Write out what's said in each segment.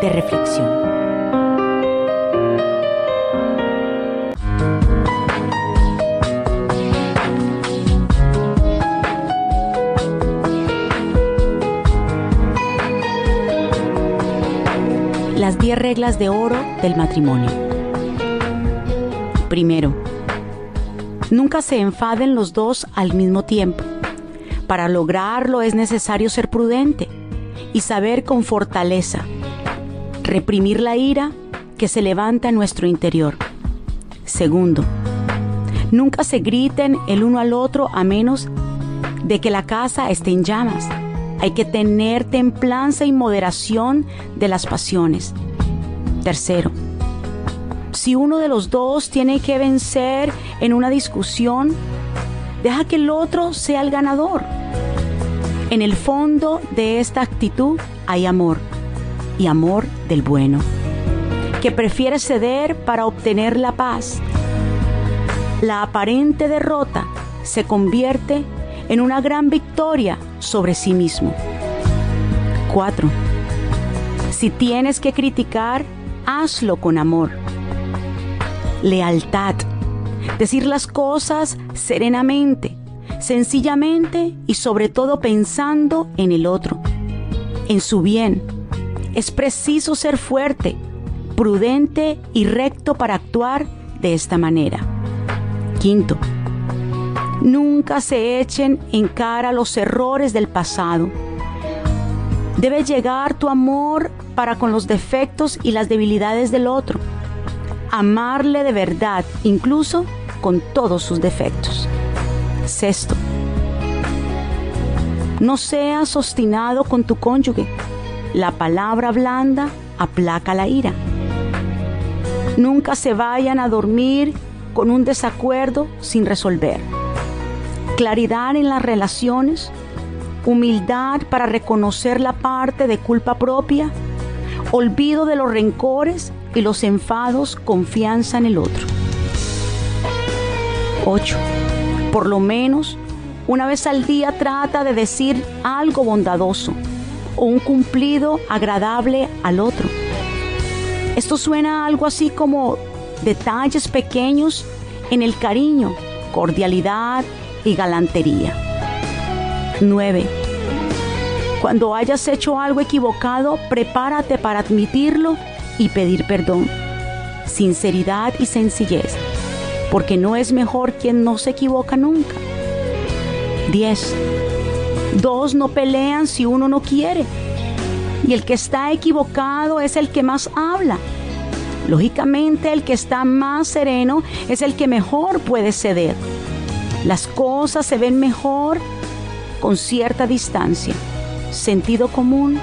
de reflexión. Las 10 reglas de oro del matrimonio. Primero, nunca se enfaden los dos al mismo tiempo. Para lograrlo es necesario ser prudente y saber con fortaleza reprimir la ira que se levanta en nuestro interior. Segundo, nunca se griten el uno al otro a menos de que la casa esté en llamas. Hay que tener templanza y moderación de las pasiones. Tercero, si uno de los dos tiene que vencer en una discusión, deja que el otro sea el ganador. En el fondo de esta actitud hay amor y amor del bueno, que prefiere ceder para obtener la paz. La aparente derrota se convierte en una gran victoria sobre sí mismo. 4. Si tienes que criticar, hazlo con amor. Lealtad. Decir las cosas serenamente, sencillamente y sobre todo pensando en el otro, en su bien es preciso ser fuerte, prudente y recto para actuar de esta manera. Quinto, nunca se echen en cara los errores del pasado. Debe llegar tu amor para con los defectos y las debilidades del otro. Amarle de verdad, incluso con todos sus defectos. Sexto, no seas obstinado con tu cónyuge la palabra blanda aplaca la ira. Nunca se vayan a dormir con un desacuerdo sin resolver. Claridad en las relaciones, humildad para reconocer la parte de culpa propia, olvido de los rencores y los enfados, confianza en el otro. 8. Por lo menos una vez al día trata de decir algo bondadoso o un cumplido agradable al otro. Esto suena algo así como detalles pequeños en el cariño, cordialidad y galantería. 9. Cuando hayas hecho algo equivocado, prepárate para admitirlo y pedir perdón. Sinceridad y sencillez, porque no es mejor quien no se equivoca nunca. 10 Dos no pelean si uno no quiere. Y el que está equivocado es el que más habla. Lógicamente el que está más sereno es el que mejor puede ceder. Las cosas se ven mejor con cierta distancia. Sentido común,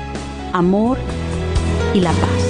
amor y la paz.